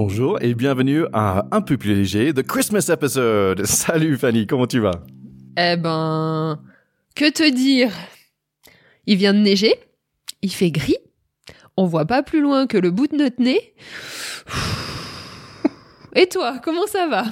Bonjour et bienvenue à Un peu plus léger, The Christmas Episode. Salut Fanny, comment tu vas? Eh ben, que te dire? Il vient de neiger, il fait gris, on voit pas plus loin que le bout de notre nez. Et toi, comment ça va?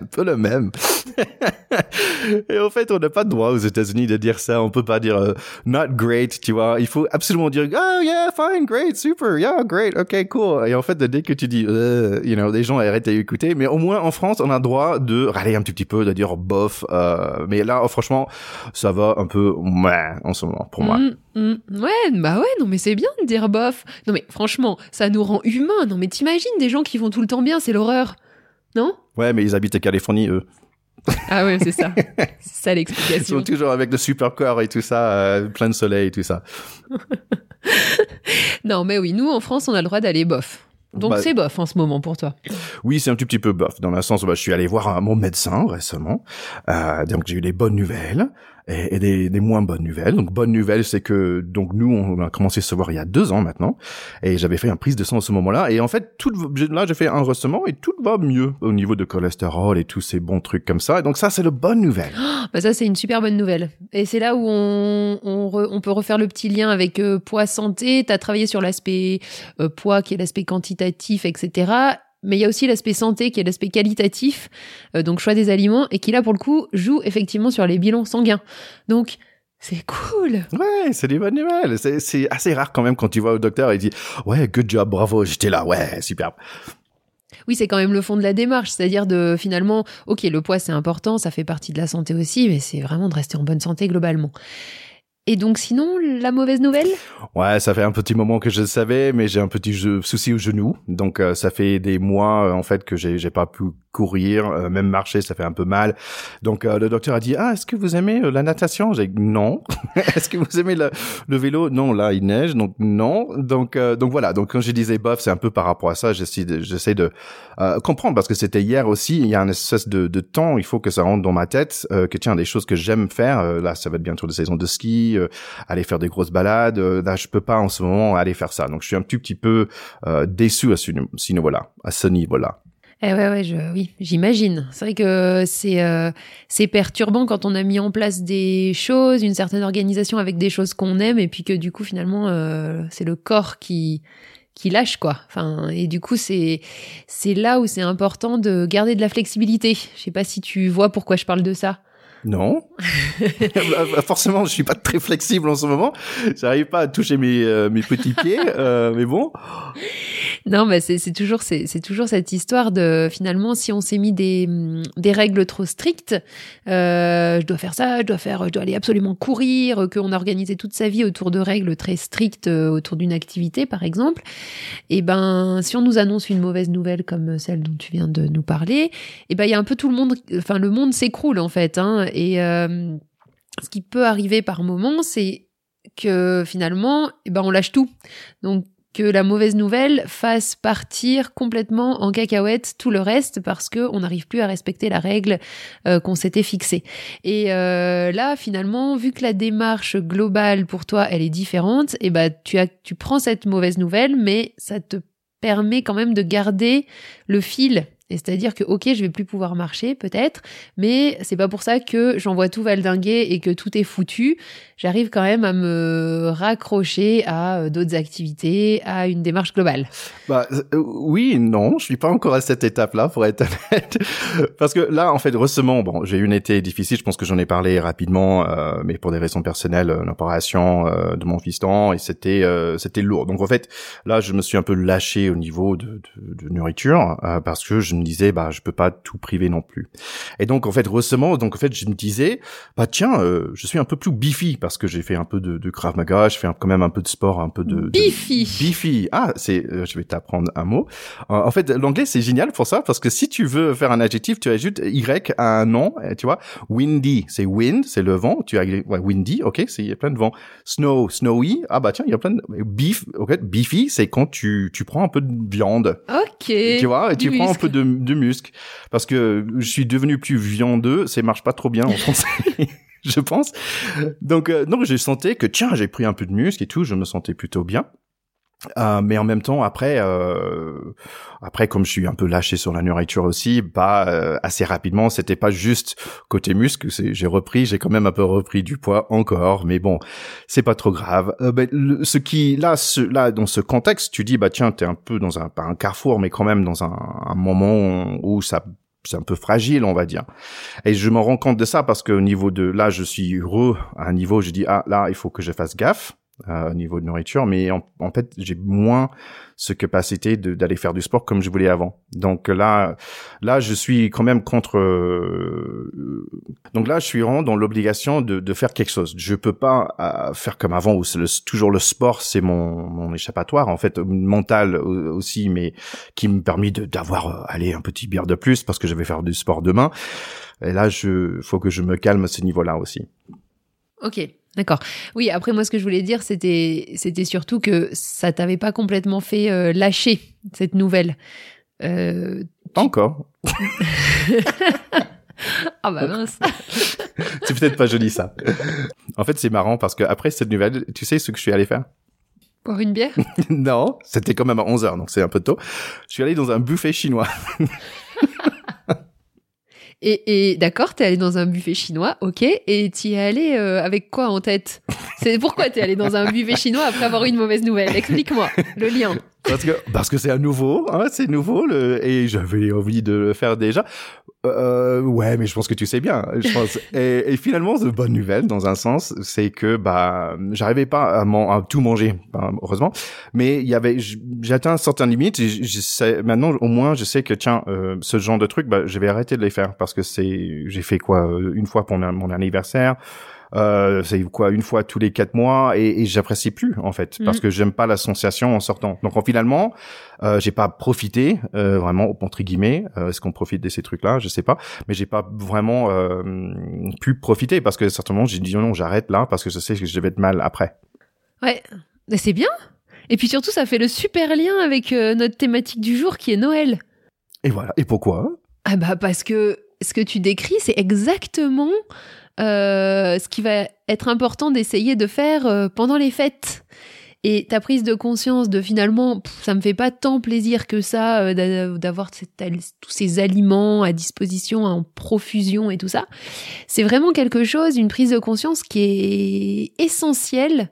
Un peu le même. et en fait, on n'a pas de droit aux États-Unis de dire ça. On peut pas dire euh, not great, tu vois. Il faut absolument dire oh yeah, fine, great, super, yeah, great, ok, cool. Et en fait, dès que tu dis, euh, you know, les gens arrêtent d'écouter. Mais au moins en France, on a le droit de râler un tout petit peu, de dire bof. Euh, mais là, franchement, ça va un peu ouais, en ce moment pour moi. Mm, mm. ouais, bah ouais, non mais c'est bien de dire bof. Non mais franchement, ça nous rend humains. Non mais t'imagines des gens qui vont tout le temps bien, c'est l'horreur. Non? Ouais, mais ils habitent en Californie, eux. Ah ouais, c'est ça. c'est ça l'explication. Ils sont toujours avec le super corps et tout ça, euh, plein de soleil et tout ça. non, mais oui, nous en France, on a le droit d'aller bof. Donc bah, c'est bof en ce moment pour toi. Oui, c'est un tout petit peu bof dans le sens où bah, je suis allé voir mon médecin récemment. Euh, donc j'ai eu des bonnes nouvelles et, des, des, moins bonnes nouvelles. Donc bonne nouvelle, c'est que donc nous on a commencé à se voir il y a deux ans maintenant et j'avais fait un prise de sang à ce moment-là et en fait tout là j'ai fait un recement et tout va mieux au niveau de cholestérol et tous ces bons trucs comme ça. Et donc ça c'est le bonne nouvelle. bah ça c'est une super bonne nouvelle et c'est là où on on, on, peut refaire le petit lien avec euh, poids santé. Tu as travaillé sur l'aspect euh, poids qui est l'aspect quantitatif etc mais il y a aussi l'aspect santé qui est l'aspect qualitatif, euh, donc choix des aliments, et qui là pour le coup joue effectivement sur les bilans sanguins. Donc c'est cool. Ouais, c'est des bonnes nouvelles. C'est assez rare quand même quand tu vois au docteur et il dit ouais, good job, bravo, j'étais là, ouais, superbe. Oui, c'est quand même le fond de la démarche, c'est-à-dire de finalement, ok, le poids c'est important, ça fait partie de la santé aussi, mais c'est vraiment de rester en bonne santé globalement. Et donc sinon, la mauvaise nouvelle? Ouais, ça fait un petit moment que je le savais, mais j'ai un petit souci au genou. Donc euh, ça fait des mois euh, en fait que j'ai j'ai pas pu courir, euh, même marcher, ça fait un peu mal. Donc le docteur a dit ah est-ce que vous aimez la natation? J'ai non. est-ce que vous aimez le, le, vélo? Non, là il neige, donc non. Donc donc voilà. Donc quand je disais bof, c'est un peu par rapport à ça. J'essaie de, j'essaie de comprendre parce que c'était hier aussi. Il y a un espèce de, de temps. Il faut que ça rentre dans ma tête que tiens des choses que j'aime faire. là, ça va être bientôt la saison de ski euh, aller faire des grosses balades. Euh, là, je peux pas en ce moment aller faire ça. Donc, je suis un tout petit peu euh, déçu à ce, niveau-là, à ce niveau-là. Eh ouais, ouais, oui, j'imagine. C'est vrai que c'est c'est perturbant quand on a mis en place des choses, une certaine organisation avec des choses qu'on aime, et puis que du coup finalement c'est le corps qui qui lâche quoi. Enfin, et du coup c'est c'est là où c'est important de garder de la flexibilité. Je sais pas si tu vois pourquoi je parle de ça. Non. Bah, bah, forcément, je suis pas très flexible en ce moment. J'arrive pas à toucher mes, euh, mes petits pieds, euh, mais bon. Non, mais c'est toujours c'est toujours cette histoire de finalement si on s'est mis des des règles trop strictes, euh, je dois faire ça, je dois faire, je dois aller absolument courir, qu'on a organisé toute sa vie autour de règles très strictes autour d'une activité par exemple. Et eh ben si on nous annonce une mauvaise nouvelle comme celle dont tu viens de nous parler, et eh ben il y a un peu tout le monde, enfin le monde s'écroule en fait. Hein, et euh, ce qui peut arriver par moment, c'est que finalement, eh ben, on lâche tout. Donc, que la mauvaise nouvelle fasse partir complètement en cacahuète tout le reste parce que on n'arrive plus à respecter la règle euh, qu'on s'était fixée. Et euh, là, finalement, vu que la démarche globale pour toi, elle est différente, et eh ben tu prends cette mauvaise nouvelle, mais ça te permet quand même de garder le fil et c'est-à-dire que, ok, je vais plus pouvoir marcher, peut-être, mais c'est pas pour ça que j'envoie tout valdinguer et que tout est foutu. J'arrive quand même à me raccrocher à euh, d'autres activités, à une démarche globale. Bah, euh, oui, non, je suis pas encore à cette étape-là, pour être honnête. Parce que là, en fait, récemment, bon, j'ai eu une été difficile, je pense que j'en ai parlé rapidement, euh, mais pour des raisons personnelles, l'opération de mon fiston, et c'était c'était lourd. Donc, en fait, là, je me suis un peu lâché au niveau de, de, de nourriture, parce que je me disais, bah, je peux pas tout priver non plus. Et donc, en fait, récemment, donc, en fait, je me disais, bah, tiens, euh, je suis un peu plus bifi parce que j'ai fait un peu de, de Krav Maga, je fais quand même un peu de sport, un peu de... Bifi Bifi Ah, c'est, euh, je vais t'apprendre un mot. en fait, l'anglais, c'est génial pour ça parce que si tu veux faire un adjectif, tu ajoutes Y à un nom, tu vois. Windy, c'est wind, c'est le vent. Tu as, ouais, windy, ok, c'est, il y a plein de vent. Snow, snowy, ah bah tiens, il y a plein de... Beef, ok, beefy, c'est quand tu, tu prends un peu de viande. Ok. Tu vois, et tu prends un peu de, de muscle. Parce que je suis devenu plus viandeux, ça marche pas trop bien en français. je pense. Donc, euh, donc j'ai senti que tiens, j'ai pris un peu de muscle et tout, je me sentais plutôt bien. Euh, mais en même temps, après, euh, après, comme je suis un peu lâché sur la nourriture aussi, bah euh, assez rapidement, c'était pas juste côté muscle. J'ai repris, j'ai quand même un peu repris du poids encore, mais bon, c'est pas trop grave. Euh, ben, ce qui là, ce, là, dans ce contexte, tu dis bah tiens, t'es un peu dans un pas un carrefour, mais quand même dans un, un moment où ça c'est un peu fragile, on va dire. Et je me rends compte de ça parce que au niveau de là, je suis heureux à un niveau, je dis ah là, il faut que je fasse gaffe euh, au niveau de nourriture, mais en, fait, j'ai moins ce capacité d'aller faire du sport comme je voulais avant. Donc là, là, je suis quand même contre. Euh, donc là, je suis vraiment dans l'obligation de, de, faire quelque chose. Je peux pas euh, faire comme avant où c'est toujours le sport, c'est mon, mon échappatoire en fait mental aussi, mais qui me permet d'avoir euh, aller un petit bière de plus parce que je vais faire du sport demain. Et là, je faut que je me calme à ce niveau-là aussi. Ok, D'accord. Oui, après moi ce que je voulais dire c'était c'était surtout que ça t'avait pas complètement fait euh, lâcher cette nouvelle. Euh, pas encore. Ah bah mince. c'est peut-être pas joli ça. En fait, c'est marrant parce que après cette nouvelle, tu sais ce que je suis allé faire? Boire une bière? Non, c'était quand même à 11h, donc c'est un peu tôt. Je suis allé dans un buffet chinois. Et, et d'accord, t'es allé dans un buffet chinois, ok, et t'y es allé euh, avec quoi en tête? C'est pourquoi t'es allé dans un buffet chinois après avoir eu une mauvaise nouvelle? Explique-moi le lien. Parce que parce que c'est à nouveau, hein, c'est nouveau, le, et j'avais envie de le faire déjà. Euh, ouais, mais je pense que tu sais bien. Je pense. et, et, finalement, de bonne nouvelle dans un sens, c'est que bah j'arrivais pas à, à, tout manger, bah, heureusement. Mais il y avait, j'ai atteint certaines limites. Et je sais, maintenant, au moins, je sais que tiens, euh, ce genre de truc, bah, je vais arrêter de les faire parce que c'est, j'ai fait quoi euh, une fois pour mon anniversaire. Euh, c'est quoi une fois tous les quatre mois et, et j'apprécie plus en fait parce mm. que j'aime pas l'association en sortant. Donc en, finalement, euh, j'ai pas profité euh, vraiment entre guillemets. Euh, est-ce qu'on profite de ces trucs-là? Je sais pas, mais j'ai pas vraiment euh, pu profiter parce que certainement j'ai dit non, j'arrête là parce que je sais que je vais être mal après. Ouais, mais c'est bien. Et puis surtout, ça fait le super lien avec notre thématique du jour qui est Noël. Et voilà. Et pourquoi? Ah bah parce que ce que tu décris, c'est exactement euh, ce qui va être important d'essayer de faire euh, pendant les fêtes. Et ta prise de conscience de finalement, ça me fait pas tant plaisir que ça euh, d'avoir tous ces aliments à disposition en profusion et tout ça. C'est vraiment quelque chose, une prise de conscience qui est essentielle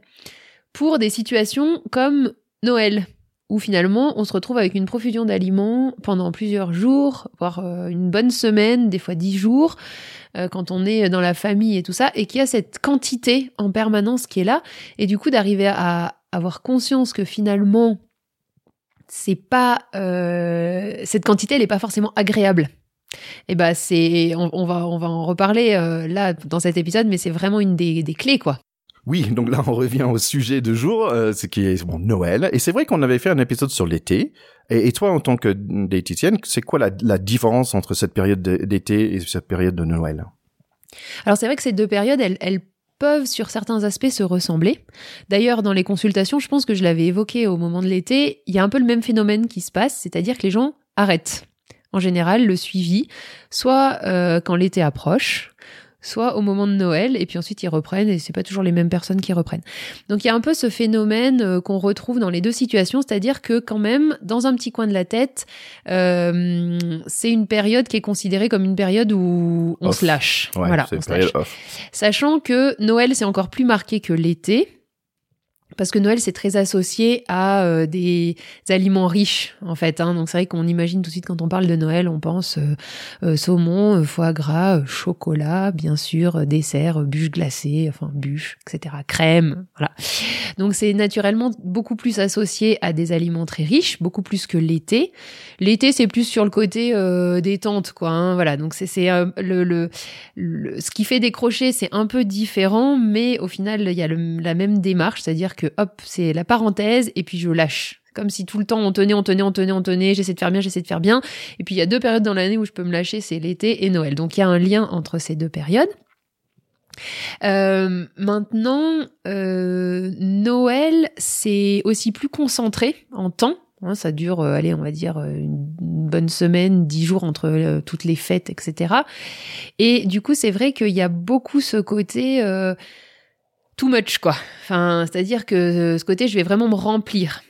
pour des situations comme Noël où finalement on se retrouve avec une profusion d'aliments pendant plusieurs jours, voire une bonne semaine, des fois dix jours, euh, quand on est dans la famille et tout ça, et qu'il y a cette quantité en permanence qui est là, et du coup d'arriver à avoir conscience que finalement c'est pas euh, cette quantité elle est pas forcément agréable. Et bah c'est on, va on va en reparler euh, là dans cet épisode mais c'est vraiment une des, des clés quoi oui, donc là on revient au sujet du jour, euh, ce qui est Noël. Et c'est vrai qu'on avait fait un épisode sur l'été. Et, toi, en tant que diététicienne, c'est quoi la, différence entre cette période d'été et cette période de Noël? Alors c'est vrai que ces deux périodes, elles, elles peuvent sur certains aspects se ressembler. D'ailleurs, dans les consultations, je pense que je l'avais évoqué au moment de l'été, il y a un peu le même phénomène qui se passe, c'est-à-dire que les gens arrêtent. En général, le suivi, soit euh, quand l'été approche, soit au moment de Noël, et puis ensuite ils reprennent, et c'est pas toujours les mêmes personnes qui reprennent. Donc il y a un peu ce phénomène euh, qu'on retrouve dans les deux situations, c'est-à-dire que quand même, dans un petit coin de la tête, euh, c'est une période qui est considérée comme une période où on se lâche. voilà, on se lâche. Sachant que Noël c'est encore plus marqué que l'été, parce que Noël c'est très associé à euh, des aliments riches en fait. Hein. Donc c'est vrai qu'on imagine tout de suite quand on parle de Noël, on pense euh, euh, saumon, foie gras, chocolat, bien sûr, dessert, bûche glacée, enfin bûche, etc., crème, voilà. Donc c'est naturellement beaucoup plus associé à des aliments très riches, beaucoup plus que l'été. L'été c'est plus sur le côté détente, quoi. Hein. Voilà. Donc c'est c'est le, le, ce qui fait décrocher, c'est un peu différent, mais au final il y a la même démarche, c'est-à-dire que hop, c'est la parenthèse et puis je lâche. Comme si tout le temps on tenait, on tenait, on tenait, on tenait, j'essaie de faire bien, j'essaie de faire bien. Et puis il y a deux périodes dans l'année où je peux me lâcher, c'est l'été et Noël. Donc il y a un lien entre ces deux périodes. Euh, maintenant, euh, Noël, c'est aussi plus concentré en temps. Hein, ça dure, euh, allez, on va dire une bonne semaine, dix jours entre toutes les fêtes, etc. Et du coup, c'est vrai qu'il y a beaucoup ce côté too much, quoi. Enfin, c'est-à-dire que ce côté, je vais vraiment me remplir.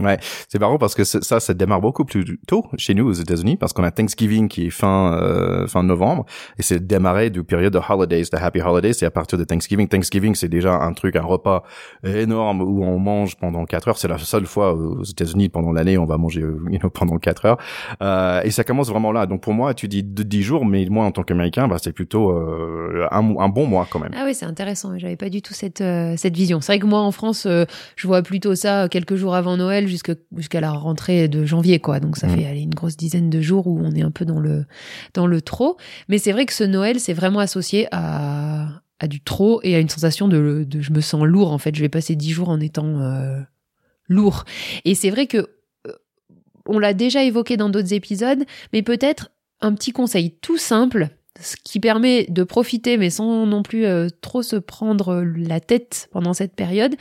Ouais, c'est marrant parce que ça, ça démarre beaucoup plus tôt chez nous aux États-Unis parce qu'on a Thanksgiving qui est fin euh, fin novembre et c'est démarré du période de holidays, de happy holidays, c'est à partir de Thanksgiving. Thanksgiving, c'est déjà un truc, un repas énorme où on mange pendant quatre heures. C'est la seule fois aux États-Unis pendant l'année on va manger you know, pendant quatre heures euh, et ça commence vraiment là. Donc pour moi, tu dis dix jours, mais moi en tant qu'Américain, bah, c'est plutôt euh, un, un, bon mois quand même. Ah oui, c'est intéressant. J'avais pas du tout cette euh, cette vision. C'est vrai que moi en France, euh, je vois plutôt ça quelques jours avant Noël jusqu'à la rentrée de janvier, quoi. Donc ça mmh. fait aller une grosse dizaine de jours où on est un peu dans le dans le trop. Mais c'est vrai que ce Noël, c'est vraiment associé à à du trop et à une sensation de, de je me sens lourd en fait. Je vais passer dix jours en étant euh, lourd. Et c'est vrai que euh, on l'a déjà évoqué dans d'autres épisodes, mais peut-être un petit conseil tout simple ce qui permet de profiter mais sans non plus euh, trop se prendre la tête pendant cette période,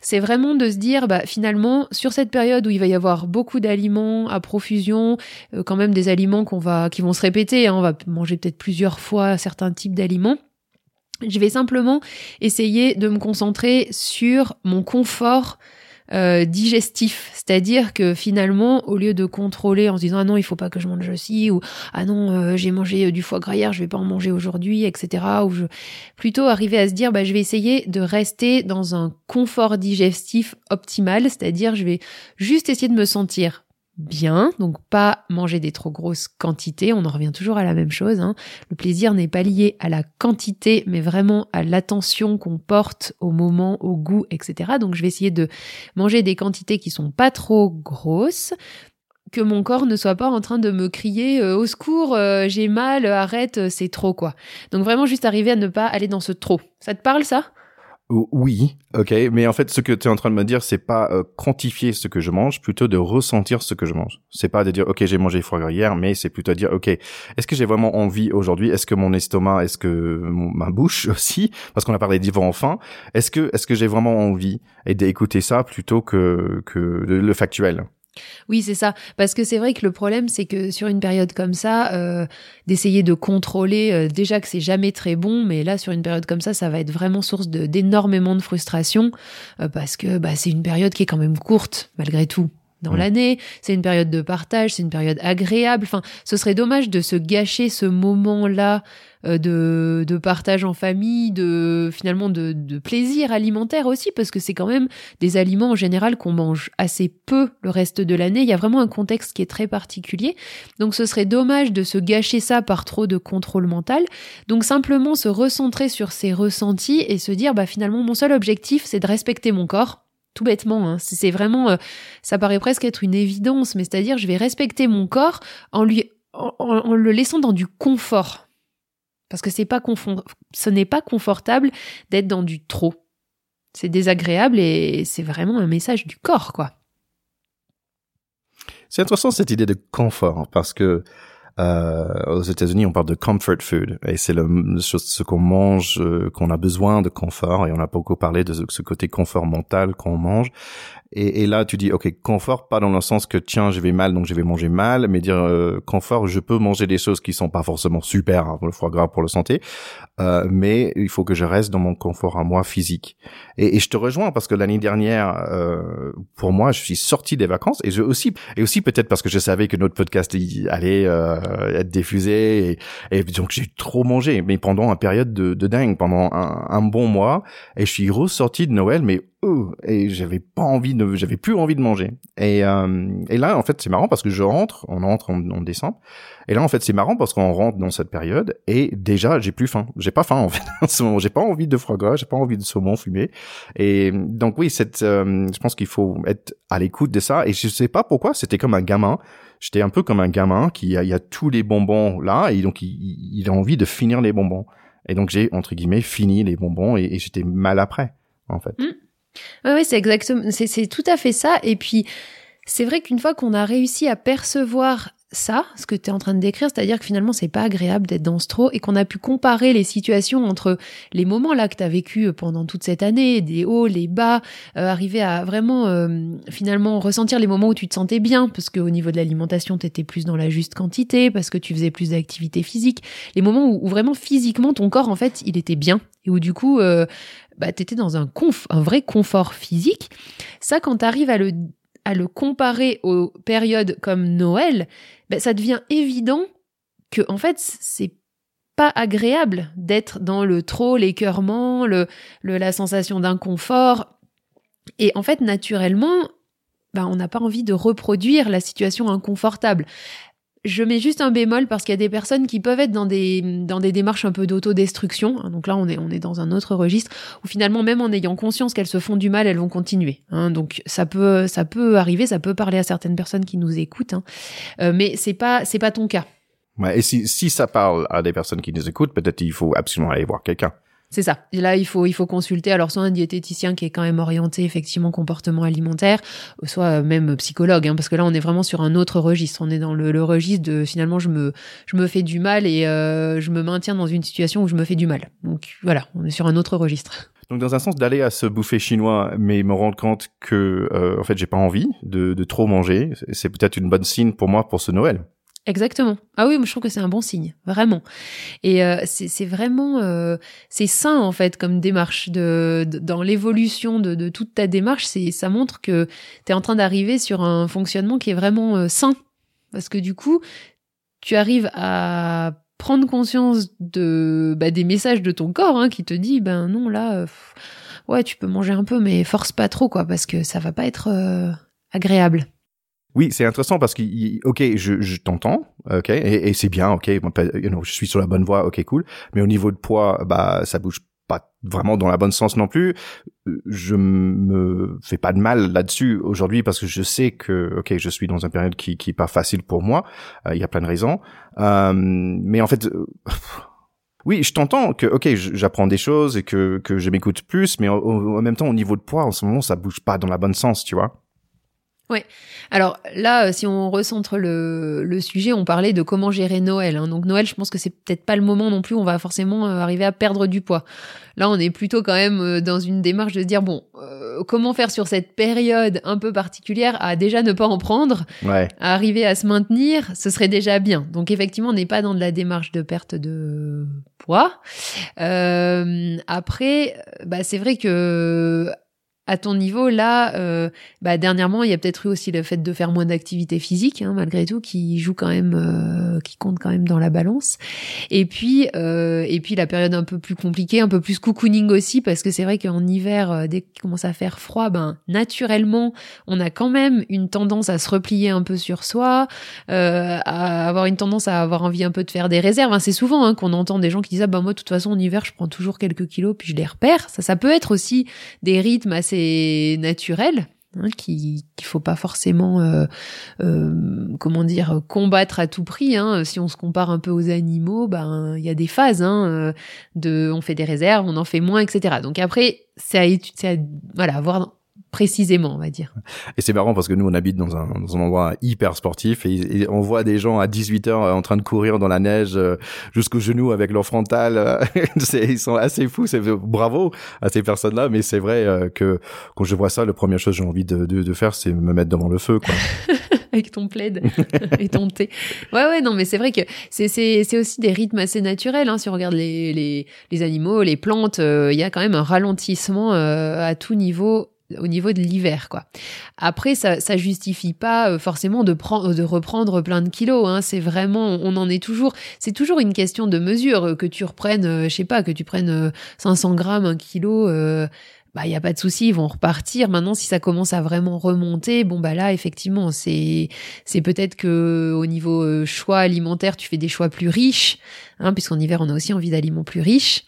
c'est vraiment de se dire, bah, finalement, sur cette période où il va y avoir beaucoup d'aliments à profusion, euh, quand même des aliments qu'on va, qui vont se répéter, hein, on va manger peut-être plusieurs fois certains types d'aliments. Je vais simplement essayer de me concentrer sur mon confort euh, digestif, c'est-à-dire que finalement, au lieu de contrôler en se disant ah non il faut pas que je mange aussi ou ah non euh, j'ai mangé du foie gras hier, je vais pas en manger aujourd'hui, etc. Ou je plutôt arriver à se dire bah je vais essayer de rester dans un confort digestif optimal, c'est-à-dire je vais juste essayer de me sentir bien, donc pas manger des trop grosses quantités, on en revient toujours à la même chose. Hein. Le plaisir n'est pas lié à la quantité, mais vraiment à l'attention qu'on porte au moment, au goût, etc. Donc je vais essayer de manger des quantités qui sont pas trop grosses, que mon corps ne soit pas en train de me crier euh, au secours, euh, j'ai mal, arrête, euh, c'est trop quoi. Donc vraiment juste arriver à ne pas aller dans ce trop. Ça te parle ça? Oui, ok, mais en fait, ce que tu es en train de me dire, c'est pas euh, quantifier ce que je mange, plutôt de ressentir ce que je mange. C'est pas de dire, ok, j'ai mangé foie gras hier, mais c'est plutôt de dire, ok, est-ce que j'ai vraiment envie aujourd'hui? Est-ce que mon estomac, est-ce que ma bouche aussi, parce qu'on a parlé d'ivant faim, est-ce que est-ce que j'ai vraiment envie? Et d'écouter ça plutôt que que le factuel oui, c'est ça. Parce que c'est vrai que le problème, c'est que sur une période comme ça, euh, d'essayer de contrôler, euh, déjà que c'est jamais très bon, mais là, sur une période comme ça, ça va être vraiment source d'énormément de, frustration, euh, parce que bah, c'est une période qui est quand même courte, malgré tout dans l'année, c'est une période de partage, c'est une période agréable. Enfin, ce serait dommage de se gâcher ce moment-là euh, de, de, partage en famille, de finalement de, de plaisir alimentaire aussi, parce que c'est quand même des aliments en général qu'on mange assez peu le reste de l'année. Il y a vraiment un contexte qui est très particulier. Donc ce serait dommage de se gâcher ça par trop de contrôle mental. Donc simplement se recentrer sur ses ressentis et se dire, bah finalement mon seul objectif c'est de respecter mon corps tout bêtement. Hein. C'est vraiment, euh, ça paraît presque être une évidence, mais c'est-à-dire je vais respecter mon corps en lui, en, le laissant dans du confort, parce que c'est pas ce n'est pas confortable d'être dans du trop. C'est désagréable et c'est vraiment un message du corps, quoi. C'est intéressant cette idée de confort parce que aux États-Unis, on parle de comfort food et c'est le, ce qu'on mange, euh, qu'on a besoin de confort et on a beaucoup parlé de ce côté confort mental qu'on mange. Et, et, là, tu dis, ok, confort, pas dans le sens que tiens, je vais mal, donc je vais manger mal, mais dire euh, confort, je peux manger des choses qui sont pas forcément super hein, le foie gras, pour la santé, euh, mais il faut que je reste dans mon confort à moi physique. Et, et je te rejoins parce que l'année dernière, euh, pour moi, je suis sorti des vacances et je aussi, et aussi peut-être parce que je savais que notre podcast allait euh, être diffusé. Et, et donc j'ai trop mangé, mais pendant une période de, de dingue, pendant un, un, bon mois. Et je suis ressorti de Noël, mais oh, et j'avais pas envie de, j'avais plus envie de manger. Et, euh, et là, en fait, c'est marrant parce que je rentre, on rentre en, en décembre. Et là, en fait, c'est marrant parce qu'on rentre dans cette période et déjà, j'ai plus faim. J'ai pas faim en fait. En ce moment, j'ai pas envie de foie gras, j'ai pas envie de saumon fumé. Et donc oui, cette, euh, je pense qu'il faut être à l'écoute de ça. Et je sais pas pourquoi, c'était comme un gamin. J'étais un peu comme un gamin qui a, il y a tous les bonbons là et donc il, a envie de finir les bonbons. Et donc j'ai entre guillemets fini les bonbons et, j'étais mal après en fait. Mmh. Oui, c'est exactement, c'est tout à fait ça. Et puis c'est vrai qu'une fois qu'on a réussi à percevoir ça, ce que tu es en train de décrire, c'est-à-dire que finalement c'est pas agréable d'être dans ce trop et qu'on a pu comparer les situations entre les moments là que tu as vécu euh, pendant toute cette année, des hauts, les bas, euh, arriver à vraiment euh, finalement ressentir les moments où tu te sentais bien parce qu'au niveau de l'alimentation, tu étais plus dans la juste quantité parce que tu faisais plus d'activité physique, les moments où, vraiment physiquement ton corps en fait, il était bien et où du coup bah, tu étais dans un conf, un vrai confort physique. Ça quand tu arrives à le à le comparer aux périodes comme Noël, ben, ça devient évident que en fait c'est pas agréable d'être dans le trop, l'écœurement, le, la sensation d'inconfort. Et en fait, naturellement, ben, on n'a pas envie de reproduire la situation inconfortable. Je mets juste un bémol parce qu'il y a des personnes qui peuvent être dans des, dans des démarches un peu d'autodestruction. Donc là, on est, on est dans un autre registre où finalement, même en ayant conscience qu'elles se font du mal, elles vont continuer. Hein. Donc ça peut, ça peut arriver, ça peut parler à certaines personnes qui nous écoutent, hein. euh, mais c'est pas, c'est pas ton cas. Ouais, et si, si ça parle à des personnes qui nous écoutent, peut-être il faut absolument aller voir quelqu'un. C'est ça. Et là, il faut, il faut consulter alors soit un diététicien qui est quand même orienté effectivement comportement alimentaire, soit même psychologue, hein, parce que là, on est vraiment sur un autre registre. On est dans le, registre de finalement, je me, je me fais du mal et euh, je me maintiens dans une situation où je me fais du mal. Donc voilà, on est sur un autre registre. Donc dans un sens d'aller à ce buffet chinois, mais me rendre compte que euh, en fait j'ai pas envie de, de trop manger, c'est peut-être une bonne signe pour moi pour ce Noël. Exactement. Ah oui, moi je trouve que c'est un bon signe, vraiment. Et euh, c'est vraiment, euh, c'est sain en fait comme démarche de, dans l'évolution de, de, toute ta démarche. C'est ça montre que tu es en train d'arriver sur un fonctionnement qui est vraiment euh, sain, parce que du coup, tu arrives à prendre conscience de bah, des messages de ton corps hein, qui te dit ben non là, ouais tu peux manger un peu mais force pas trop quoi parce que ça va pas être agréable. Oui, c'est intéressant parce que, ok, je, je t'entends, ok, et, et c'est bien, ok, je suis sur la bonne voie, ok, cool. Mais au niveau de poids, bah, ça bouge pas vraiment dans la bonne sens non plus. Je me fais pas de mal là-dessus aujourd'hui parce que je sais que, ok, je suis dans une période qui qui est pas facile pour moi. Euh, il y a plein de raisons, euh, mais en fait. Euh, oui, je t'entends que ok, j'apprends des choses et que que je m'écoute plus, mais en même temps au niveau de poids en ce moment ça bouge pas dans la bonne sens, tu vois. Ouais. Alors là, euh, si on recentre le, le sujet, on parlait de comment gérer Noël. Hein. Donc Noël, je pense que c'est peut-être pas le moment non plus où on va forcément euh, arriver à perdre du poids. Là, on est plutôt quand même euh, dans une démarche de se dire bon, comment faire sur cette période un peu particulière à déjà ne pas en prendre, ouais. à arriver à se maintenir, ce serait déjà bien. Donc effectivement, on n'est pas dans de la démarche de perte de poids. Euh, après, bah, c'est vrai que à ton niveau, là, euh, bah, dernièrement, il y a peut-être eu aussi le fait de faire moins d'activité physique, hein, malgré tout, qui joue quand même, euh, qui compte quand même dans la balance. Et puis, euh, et puis la période un peu plus compliquée, un peu plus cocooning aussi, parce que c'est vrai qu'en hiver, euh, dès qu'il commence à faire froid, ben naturellement, on a quand même une tendance à se replier un peu sur soi, euh, à avoir une tendance à avoir envie un peu de faire des réserves. Hein, c'est souvent hein, qu'on entend des gens qui disent ah ben moi, de toute façon, en hiver, je prends toujours quelques kilos, puis je les repère. Ça, ça peut être aussi des rythmes assez naturel. Hein, qu'il faut pas forcément euh, euh, comment dire combattre à tout prix hein. si on se compare un peu aux animaux ben il y a des phases hein, euh, de on fait des réserves on en fait moins etc donc après c'est à, à voilà voir précisément, on va dire. Et c'est marrant parce que nous, on habite dans un, dans un endroit hyper sportif et, on voit des gens à 18 heures en train de courir dans la neige euh, jusqu'au genou avec leur frontal. ils sont assez fous. C'est bravo à ces personnes-là, mais c'est vrai euh, que quand je vois ça, la première chose que j'ai envie de, de, de faire, c'est me mettre devant le feu, quoi. avec ton plaid et ton thé. Ouais, ouais, non, mais c'est vrai que c'est, c'est, c'est aussi des rythmes assez naturels. Hein. Si on regarde les, les, les animaux, les plantes, euh, il y a quand même un ralentissement à tout niveau au niveau de l'hiver, quoi. Après, ça, ça justifie pas forcément de prendre, de reprendre plein de kilos. Hein. C'est vraiment, on en est toujours. C'est toujours une question de mesure que tu reprennes, je sais pas, que tu prennes 500 grammes, un kilo bah il y a pas de souci, ils vont repartir. Maintenant, si ça commence à vraiment remonter, bon bah là effectivement, c'est c'est peut-être que au niveau euh, choix alimentaire, tu fais des choix plus riches, hein, puisqu'en hiver on a aussi envie d'aliments plus riches.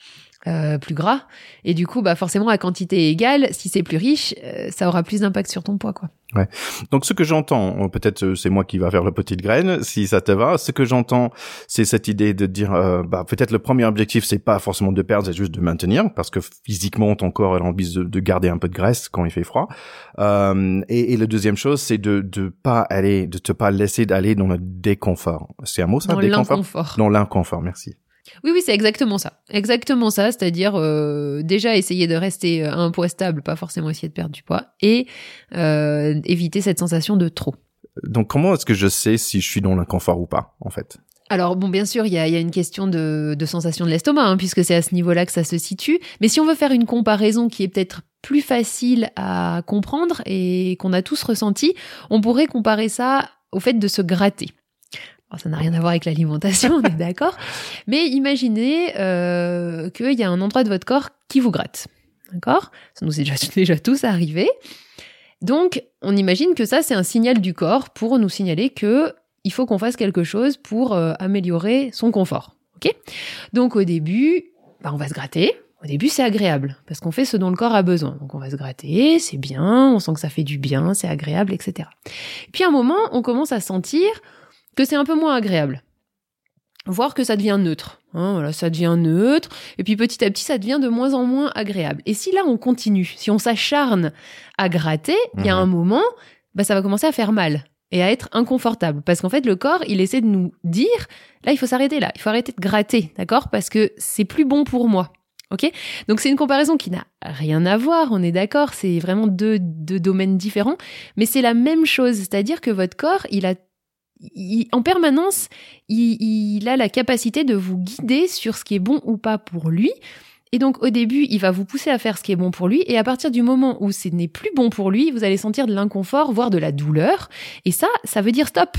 Euh, plus gras et du coup bah forcément à quantité égale si c'est plus riche euh, ça aura plus d'impact sur ton poids quoi Ouais. Donc ce que j'entends, peut-être euh, c'est moi qui va faire le petite graine, si ça te va. Ce que j'entends, c'est cette idée de dire, euh, bah peut-être le premier objectif, c'est pas forcément de perdre, c'est juste de maintenir, parce que physiquement ton corps a envie de, de, garder un peu de graisse quand il fait froid. Euh, et, et la deuxième chose, c'est de de pas aller, de te pas laisser d'aller dans le déconfort. C'est un mot ça, dans déconfort? Dans l'inconfort. Merci. Oui, oui, c'est exactement ça. Exactement ça, c'est-à-dire euh, déjà essayer de rester à un poids stable, pas forcément essayer de perdre du poids, et euh, éviter cette sensation de trop. Donc comment est-ce que je sais si je suis dans l'inconfort ou pas, en fait? Alors bon, bien sûr, il y a, une question de, sensation de l'estomac, hein, puisque c'est à ce niveau-là que ça se situe. Mais si on veut faire une comparaison qui est peut-être plus facile à comprendre et qu'on a tous ressenti, on pourrait comparer ça au fait de se gratter ça n'a rien à voir avec l'alimentation, on est d'accord. Mais imaginez euh, qu'il y a un endroit de votre corps qui vous gratte. D'accord? Ça nous est déjà, déjà tous arrivé. Donc, on imagine que ça, c'est un signal du corps pour nous signaler que il faut qu'on fasse quelque chose pour euh, améliorer son confort. Ok? Donc, au début, bah, on va se gratter. Au début, c'est agréable parce qu'on fait ce dont le corps a besoin. Donc, on va se gratter, c'est bien, on sent que ça fait du bien, c'est agréable, etc. puis, à un moment, on commence à sentir que c'est un peu moins agréable. Voir que ça devient neutre. Hein, voilà, ça devient neutre. Et puis petit à petit, ça devient de moins en moins agréable. Et si là, on continue, si on s'acharne à gratter, il y a un mhm. moment, bah, ça va commencer à faire mal et à être inconfortable. Parce qu'en fait, le corps, il essaie de nous dire, là, il faut s'arrêter là. Il faut arrêter de gratter, d'accord? Parce que c'est plus bon pour moi. Ok? Donc c'est une comparaison qui n'a rien à voir, on est d'accord, c'est vraiment deux, deux domaines différents, mais c'est la même chose, c'est-à-dire que votre corps, il a en permanence, il, a la capacité de vous guider sur ce qui est bon ou pas pour lui. Et donc au début, il va vous pousser à faire ce qui est bon pour lui, et à partir du moment où ce n'est plus bon pour lui, vous allez sentir de l'inconfort, voire de la douleur. Et ça, ça veut dire stop.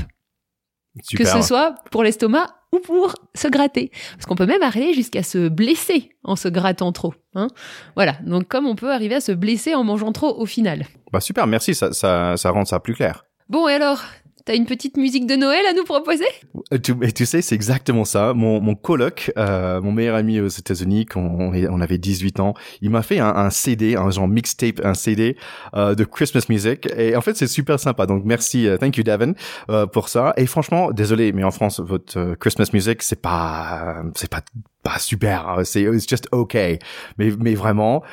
Que ce soit pour l'estomac ou pour se gratter. Parce qu'on peut même arriver jusqu'à se blesser en se grattant trop. Hein voilà, donc comme on peut arriver à se blesser en mangeant trop au final. Bah super, merci, ça, ça, ça rend ça plus clair. Bon, et alors, T'as une petite musique de Noël à nous proposer? Euh, tu, sais, c'est exactement ça. Mon, mon coloc, euh, mon meilleur ami aux États-Unis, quand on, on, avait 18 ans, il m'a fait un, CD, un genre mixtape, un CD euh, de Christmas music. Et en fait, c'est super sympa. Donc merci, uh, thank you Devin euh, pour ça. Et franchement, désolé, mais en France, votre euh, Christmas music, c'est pas, c'est pas pas super, hein, c'est it's just okay. Mais mais vraiment,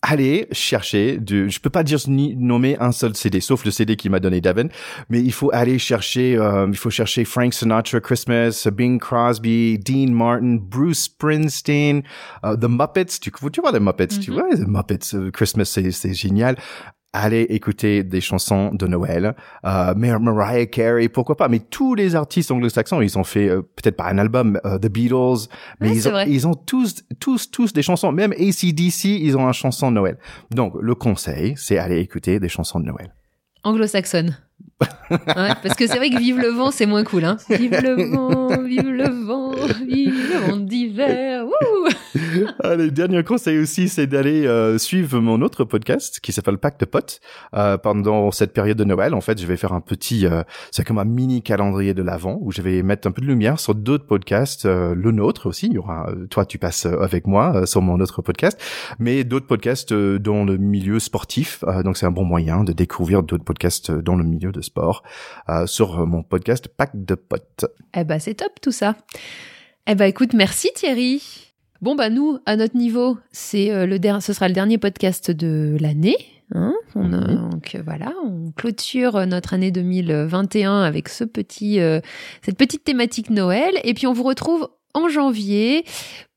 allez chercher de, je peux pas dire ni nommer un seul CD, sauf le CD qui m'a donné Devin, mais il faut aller chercher, euh, il faut chercher Frank Sinatra Christmas, Bing Crosby, Dean Martin, Bruce Springsteen, uh, The Muppets. Tu, tu vois les Muppets, tu mm-hmm. vois les Muppets uh, Christmas, c'est c'est génial allez écouter des chansons de Noël, euh, Mariah Carey, pourquoi pas, mais tous les artistes anglo-saxons, ils ont fait euh, peut-être pas un album, euh, The Beatles, mais ils, ont, ils, ont, tous, tous, tous des chansons, même ACDC, ils ont une chanson de Noël. Donc le conseil, c'est aller écouter des chansons de Noël. Anglo-saxonne parce que c'est vrai que vive le vent, c'est moins cool. Hein. Vive le vent, vive le vent, vive le vent d'hiver. Allez, dernier conseil aussi, c'est d'aller euh, suivre mon autre podcast qui s'appelle Pacte de potes. Euh, pendant cette période de Noël, en fait, je vais faire un petit, euh, c'est comme un mini calendrier de l'avant où je vais mettre un peu de lumière sur d'autres podcasts, euh, le nôtre aussi. Il y aura, toi, tu passes avec moi sur mon autre podcast, mais d'autres podcasts dans le milieu sportif. donc, c'est un bon moyen de découvrir d'autres podcasts dans le milieu de sport euh, sur mon podcast Pack de potes. Eh ben c'est top tout ça. Eh ben écoute, merci Thierry. Bon bah nous, à notre niveau, c'est euh, le ce sera le dernier podcast de l'année. Hein mhm. donc voilà, on clôture notre année 2021 avec ce petit, euh, cette petite thématique Noël, et puis on vous retrouve en janvier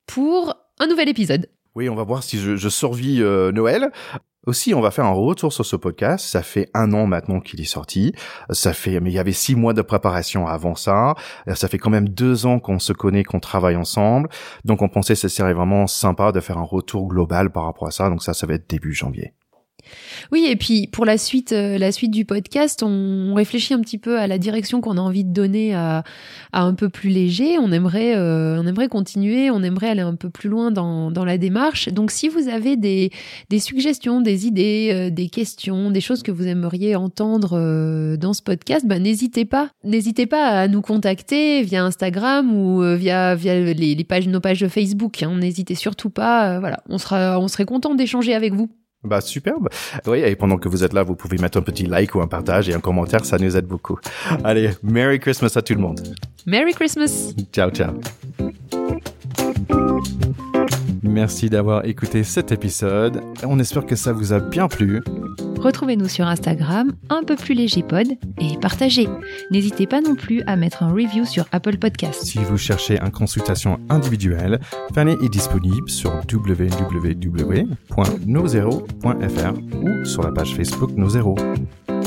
pour un nouvel épisode. Oui, on va voir si je, je survis Noël. Aussi, on va faire un retour sur ce podcast. Ça fait un an maintenant qu'il est sorti. Ça fait, mais il y avait six mois de préparation avant ça. Ça fait quand même deux ans qu'on se connaît, qu'on travaille ensemble. Donc, on pensait que ce serait vraiment sympa de faire un retour global par rapport à ça. Donc ça, ça va être début janvier. Oui, et puis pour la suite, euh, la suite du podcast, on, réfléchit un petit peu à la direction qu'on a envie de donner à, un peu plus léger. On aimerait, euh, on aimerait continuer, on aimerait aller un peu plus loin dans, dans la démarche. Donc, si vous avez des, des suggestions, des idées, euh, des questions, des choses que vous aimeriez entendre dans ce podcast, ben, n'hésitez pas, n'hésitez pas à nous contacter via Instagram ou via via les, pages, nos pages de Facebook. Hein. N'hésitez surtout pas. voilà, on sera, on serait content d'échanger avec vous. Bah superbe. Oui, et pendant que vous êtes là, vous pouvez mettre un petit like ou un partage et un commentaire, ça nous aide beaucoup. Allez, Merry Christmas à tout le monde. Merry Christmas. Ciao, ciao. Merci d'avoir écouté cet épisode. On espère que ça vous a bien plu. Retrouvez-nous sur Instagram, un peu plus léger pod, et partagez. N'hésitez pas non plus à mettre un review sur Apple Podcast. Si vous cherchez une consultation individuelle, Fanny est disponible sur www.nozero.fr ou sur la page Facebook Nozero.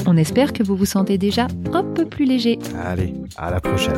On espère que vous vous sentez déjà un peu plus léger. Allez, à la prochaine.